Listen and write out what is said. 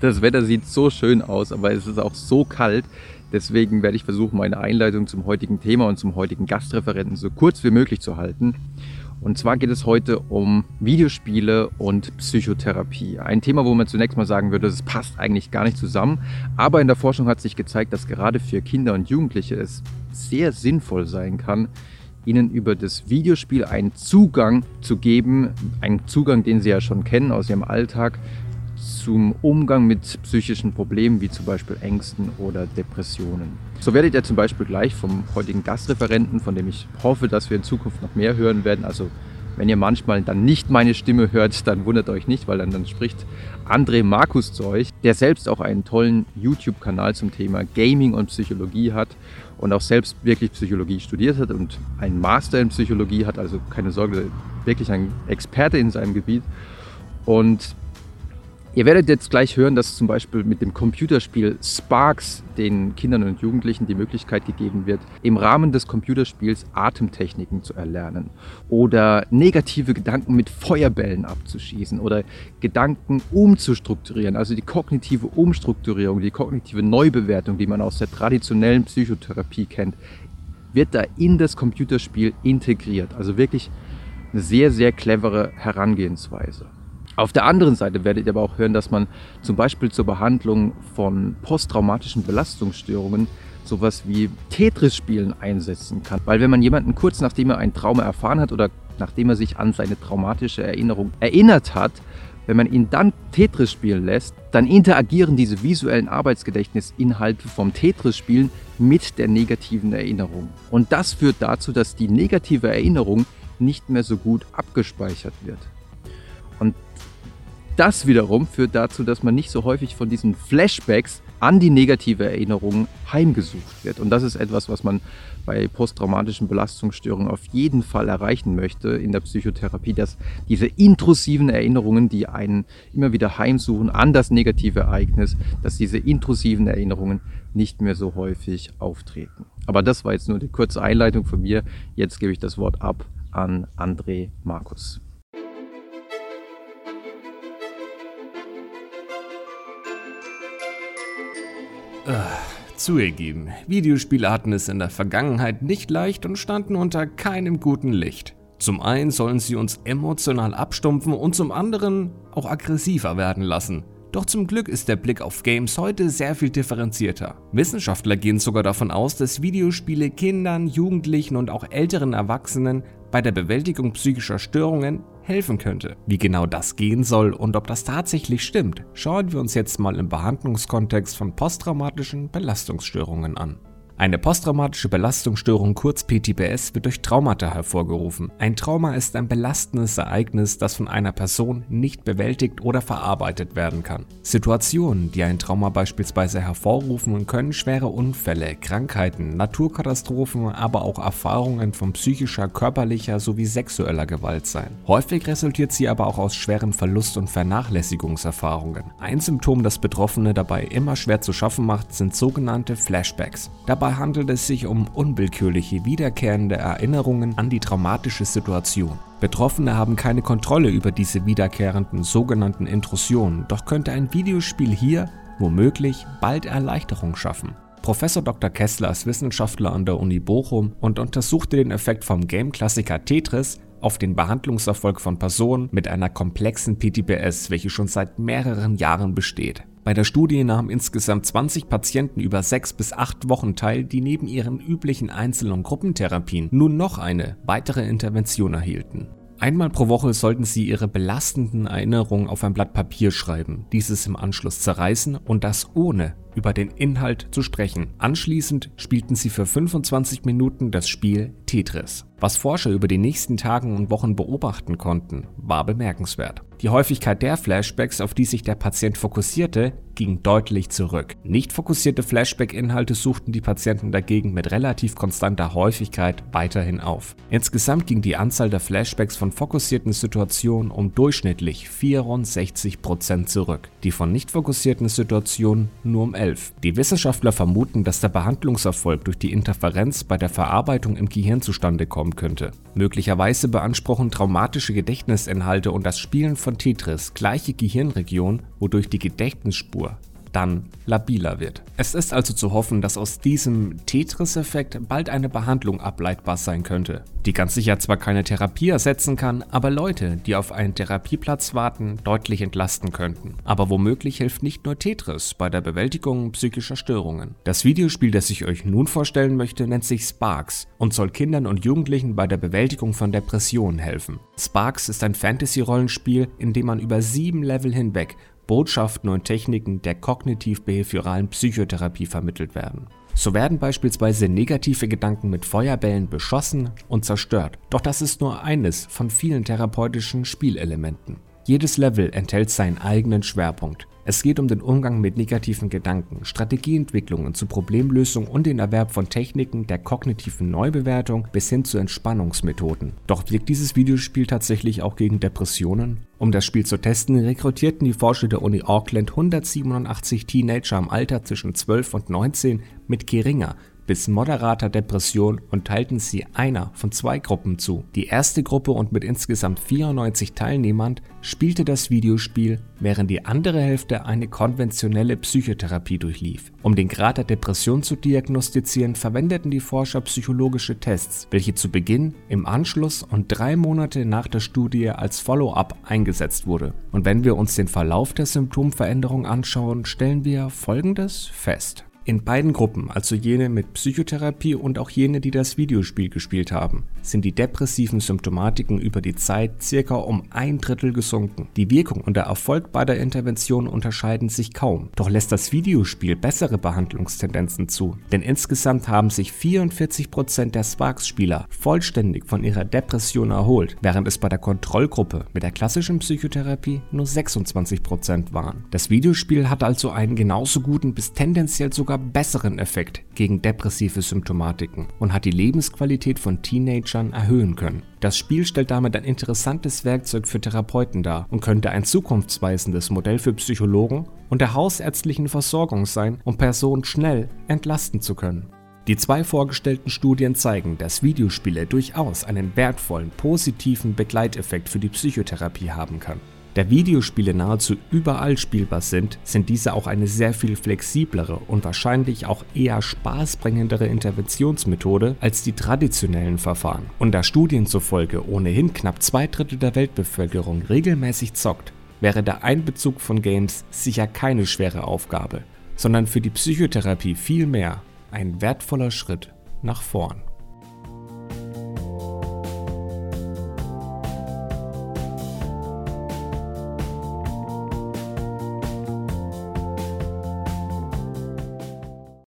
Das Wetter sieht so schön aus, aber es ist auch so kalt. Deswegen werde ich versuchen, meine Einleitung zum heutigen Thema und zum heutigen Gastreferenten so kurz wie möglich zu halten. Und zwar geht es heute um Videospiele und Psychotherapie. Ein Thema, wo man zunächst mal sagen würde, es passt eigentlich gar nicht zusammen. Aber in der Forschung hat sich gezeigt, dass gerade für Kinder und Jugendliche es sehr sinnvoll sein kann, ihnen über das Videospiel einen Zugang zu geben, einen Zugang, den sie ja schon kennen aus ihrem Alltag, zum Umgang mit psychischen Problemen wie zum Beispiel Ängsten oder Depressionen. So werdet ihr zum Beispiel gleich vom heutigen Gastreferenten, von dem ich hoffe, dass wir in Zukunft noch mehr hören werden, also wenn ihr manchmal dann nicht meine Stimme hört, dann wundert euch nicht, weil dann, dann spricht André Markus zu euch, der selbst auch einen tollen YouTube-Kanal zum Thema Gaming und Psychologie hat und auch selbst wirklich Psychologie studiert hat und einen Master in Psychologie hat, also keine Sorge, wirklich ein Experte in seinem Gebiet. Und Ihr werdet jetzt gleich hören, dass zum Beispiel mit dem Computerspiel Sparks den Kindern und Jugendlichen die Möglichkeit gegeben wird, im Rahmen des Computerspiels Atemtechniken zu erlernen oder negative Gedanken mit Feuerbällen abzuschießen oder Gedanken umzustrukturieren, also die kognitive Umstrukturierung, die kognitive Neubewertung, die man aus der traditionellen Psychotherapie kennt, wird da in das Computerspiel integriert. Also wirklich eine sehr, sehr clevere Herangehensweise. Auf der anderen Seite werdet ihr aber auch hören, dass man zum Beispiel zur Behandlung von posttraumatischen Belastungsstörungen sowas wie Tetris-Spielen einsetzen kann. Weil wenn man jemanden kurz nachdem er ein Trauma erfahren hat oder nachdem er sich an seine traumatische Erinnerung erinnert hat, wenn man ihn dann Tetris spielen lässt, dann interagieren diese visuellen Arbeitsgedächtnisinhalte vom Tetris-Spielen mit der negativen Erinnerung. Und das führt dazu, dass die negative Erinnerung nicht mehr so gut abgespeichert wird. Das wiederum führt dazu, dass man nicht so häufig von diesen Flashbacks an die negative Erinnerung heimgesucht wird. Und das ist etwas, was man bei posttraumatischen Belastungsstörungen auf jeden Fall erreichen möchte in der Psychotherapie, dass diese intrusiven Erinnerungen, die einen immer wieder heimsuchen an das negative Ereignis, dass diese intrusiven Erinnerungen nicht mehr so häufig auftreten. Aber das war jetzt nur die kurze Einleitung von mir. Jetzt gebe ich das Wort ab an André Markus. Äh, zugegeben, Videospiele hatten es in der Vergangenheit nicht leicht und standen unter keinem guten Licht. Zum einen sollen sie uns emotional abstumpfen und zum anderen auch aggressiver werden lassen. Doch zum Glück ist der Blick auf Games heute sehr viel differenzierter. Wissenschaftler gehen sogar davon aus, dass Videospiele Kindern, Jugendlichen und auch älteren Erwachsenen bei der Bewältigung psychischer Störungen helfen könnte. Wie genau das gehen soll und ob das tatsächlich stimmt, schauen wir uns jetzt mal im Behandlungskontext von posttraumatischen Belastungsstörungen an. Eine posttraumatische Belastungsstörung, kurz PTBS, wird durch Traumata hervorgerufen. Ein Trauma ist ein belastendes Ereignis, das von einer Person nicht bewältigt oder verarbeitet werden kann. Situationen, die ein Trauma beispielsweise hervorrufen, können schwere Unfälle, Krankheiten, Naturkatastrophen, aber auch Erfahrungen von psychischer, körperlicher sowie sexueller Gewalt sein. Häufig resultiert sie aber auch aus schweren Verlust- und Vernachlässigungserfahrungen. Ein Symptom, das Betroffene dabei immer schwer zu schaffen macht, sind sogenannte Flashbacks. Dabei Dabei handelt es sich um unwillkürliche, wiederkehrende Erinnerungen an die traumatische Situation. Betroffene haben keine Kontrolle über diese wiederkehrenden sogenannten Intrusionen, doch könnte ein Videospiel hier womöglich bald Erleichterung schaffen. Professor Dr. Kessler ist Wissenschaftler an der Uni Bochum und untersuchte den Effekt vom Game-Klassiker Tetris auf den Behandlungserfolg von Personen mit einer komplexen PTBS, welche schon seit mehreren Jahren besteht. Bei der Studie nahmen insgesamt 20 Patienten über 6 bis 8 Wochen teil, die neben ihren üblichen Einzel- und Gruppentherapien nun noch eine weitere Intervention erhielten. Einmal pro Woche sollten Sie Ihre belastenden Erinnerungen auf ein Blatt Papier schreiben, dieses im Anschluss zerreißen und das ohne über den Inhalt zu sprechen. Anschließend spielten sie für 25 Minuten das Spiel Tetris. Was Forscher über die nächsten Tagen und Wochen beobachten konnten, war bemerkenswert. Die Häufigkeit der Flashbacks, auf die sich der Patient fokussierte, ging deutlich zurück. Nicht fokussierte Flashback-Inhalte suchten die Patienten dagegen mit relativ konstanter Häufigkeit weiterhin auf. Insgesamt ging die Anzahl der Flashbacks von fokussierten Situationen um durchschnittlich 64% zurück, die von nicht fokussierten Situationen nur um 2011. Die Wissenschaftler vermuten, dass der Behandlungserfolg durch die Interferenz bei der Verarbeitung im Gehirn zustande kommen könnte. Möglicherweise beanspruchen traumatische Gedächtnisinhalte und das Spielen von Tetris gleiche Gehirnregionen, wodurch die Gedächtnisspur dann labiler wird. Es ist also zu hoffen, dass aus diesem Tetris-Effekt bald eine Behandlung ableitbar sein könnte, die ganz sicher zwar keine Therapie ersetzen kann, aber Leute, die auf einen Therapieplatz warten, deutlich entlasten könnten. Aber womöglich hilft nicht nur Tetris bei der Bewältigung psychischer Störungen. Das Videospiel, das ich euch nun vorstellen möchte, nennt sich Sparks und soll Kindern und Jugendlichen bei der Bewältigung von Depressionen helfen. Sparks ist ein Fantasy-Rollenspiel, in dem man über sieben Level hinweg Botschaften und Techniken der kognitiv-behavioralen Psychotherapie vermittelt werden. So werden beispielsweise negative Gedanken mit Feuerbällen beschossen und zerstört. Doch das ist nur eines von vielen therapeutischen Spielelementen. Jedes Level enthält seinen eigenen Schwerpunkt. Es geht um den Umgang mit negativen Gedanken, Strategieentwicklungen zur Problemlösung und den Erwerb von Techniken der kognitiven Neubewertung bis hin zu Entspannungsmethoden. Doch wirkt dieses Videospiel tatsächlich auch gegen Depressionen? Um das Spiel zu testen, rekrutierten die Forscher der Uni Auckland 187 Teenager im Alter zwischen 12 und 19 mit geringer bis moderater Depression und teilten sie einer von zwei Gruppen zu. Die erste Gruppe und mit insgesamt 94 Teilnehmern spielte das Videospiel, während die andere Hälfte eine konventionelle Psychotherapie durchlief. Um den Grad der Depression zu diagnostizieren, verwendeten die Forscher psychologische Tests, welche zu Beginn, im Anschluss und drei Monate nach der Studie als Follow-up eingesetzt wurde. Und wenn wir uns den Verlauf der Symptomveränderung anschauen, stellen wir Folgendes fest. In beiden Gruppen, also jene mit Psychotherapie und auch jene, die das Videospiel gespielt haben, sind die depressiven Symptomatiken über die Zeit circa um ein Drittel gesunken. Die Wirkung und der Erfolg beider Interventionen unterscheiden sich kaum, doch lässt das Videospiel bessere Behandlungstendenzen zu, denn insgesamt haben sich 44% der Sparks-Spieler vollständig von ihrer Depression erholt, während es bei der Kontrollgruppe mit der klassischen Psychotherapie nur 26% waren. Das Videospiel hat also einen genauso guten bis tendenziell sogar sogar besseren Effekt gegen depressive Symptomatiken und hat die Lebensqualität von Teenagern erhöhen können. Das Spiel stellt damit ein interessantes Werkzeug für Therapeuten dar und könnte ein zukunftsweisendes Modell für Psychologen und der hausärztlichen Versorgung sein, um Personen schnell entlasten zu können. Die zwei vorgestellten Studien zeigen, dass Videospiele durchaus einen wertvollen, positiven Begleiteffekt für die Psychotherapie haben kann. Da Videospiele nahezu überall spielbar sind, sind diese auch eine sehr viel flexiblere und wahrscheinlich auch eher spaßbringendere Interventionsmethode als die traditionellen Verfahren. Und da Studien zufolge ohnehin knapp zwei Drittel der Weltbevölkerung regelmäßig zockt, wäre der Einbezug von Games sicher keine schwere Aufgabe, sondern für die Psychotherapie vielmehr ein wertvoller Schritt nach vorn.